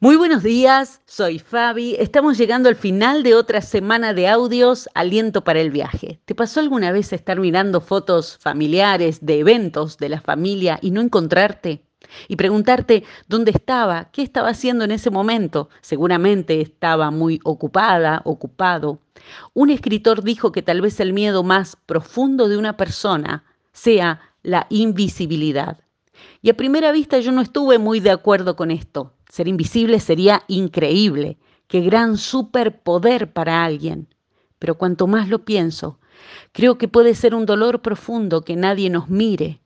Muy buenos días, soy Fabi. Estamos llegando al final de otra semana de audios, Aliento para el viaje. ¿Te pasó alguna vez estar mirando fotos familiares de eventos de la familia y no encontrarte? Y preguntarte dónde estaba, qué estaba haciendo en ese momento. Seguramente estaba muy ocupada, ocupado. Un escritor dijo que tal vez el miedo más profundo de una persona sea la invisibilidad. Y a primera vista yo no estuve muy de acuerdo con esto. Ser invisible sería increíble, qué gran superpoder para alguien. Pero cuanto más lo pienso, creo que puede ser un dolor profundo que nadie nos mire,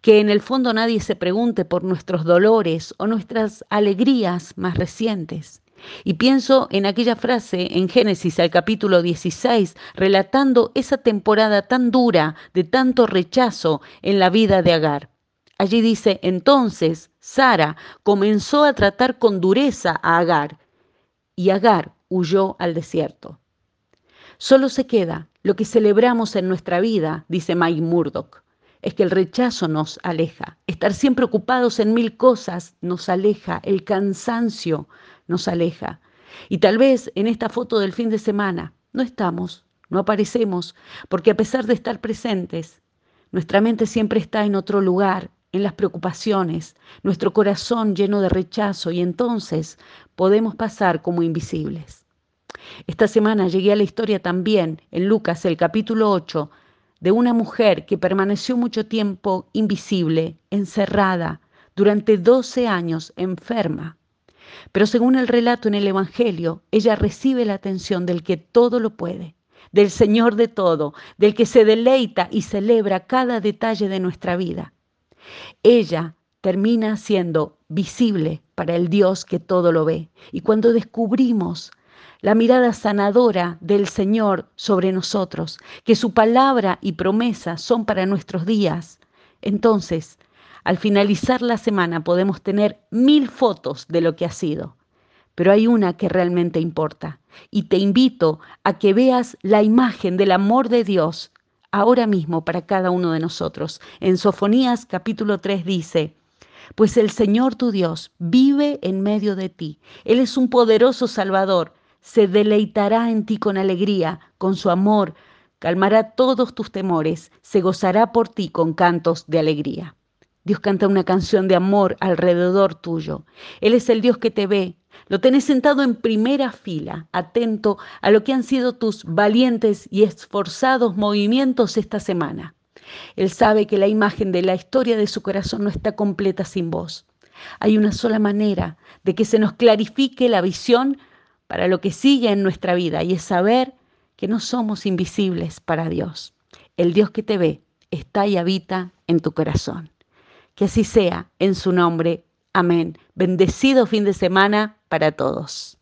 que en el fondo nadie se pregunte por nuestros dolores o nuestras alegrías más recientes. Y pienso en aquella frase en Génesis al capítulo 16, relatando esa temporada tan dura de tanto rechazo en la vida de Agar. Allí dice, entonces Sara comenzó a tratar con dureza a Agar y Agar huyó al desierto. Solo se queda lo que celebramos en nuestra vida, dice Mike Murdoch, es que el rechazo nos aleja. Estar siempre ocupados en mil cosas nos aleja, el cansancio nos aleja. Y tal vez en esta foto del fin de semana no estamos, no aparecemos, porque a pesar de estar presentes, nuestra mente siempre está en otro lugar, en las preocupaciones, nuestro corazón lleno de rechazo y entonces podemos pasar como invisibles. Esta semana llegué a la historia también, en Lucas el capítulo 8, de una mujer que permaneció mucho tiempo invisible, encerrada, durante 12 años enferma. Pero según el relato en el Evangelio, ella recibe la atención del que todo lo puede, del Señor de todo, del que se deleita y celebra cada detalle de nuestra vida. Ella termina siendo visible para el Dios que todo lo ve. Y cuando descubrimos la mirada sanadora del Señor sobre nosotros, que su palabra y promesa son para nuestros días, entonces, al finalizar la semana podemos tener mil fotos de lo que ha sido, pero hay una que realmente importa. Y te invito a que veas la imagen del amor de Dios ahora mismo para cada uno de nosotros. En Sofonías capítulo 3 dice, pues el Señor tu Dios vive en medio de ti. Él es un poderoso Salvador. Se deleitará en ti con alegría, con su amor, calmará todos tus temores, se gozará por ti con cantos de alegría. Dios canta una canción de amor alrededor tuyo. Él es el Dios que te ve. Lo tenés sentado en primera fila, atento a lo que han sido tus valientes y esforzados movimientos esta semana. Él sabe que la imagen de la historia de su corazón no está completa sin vos. Hay una sola manera de que se nos clarifique la visión para lo que sigue en nuestra vida y es saber que no somos invisibles para Dios. El Dios que te ve está y habita en tu corazón. Que así sea en su nombre. Amén. Bendecido fin de semana para todos.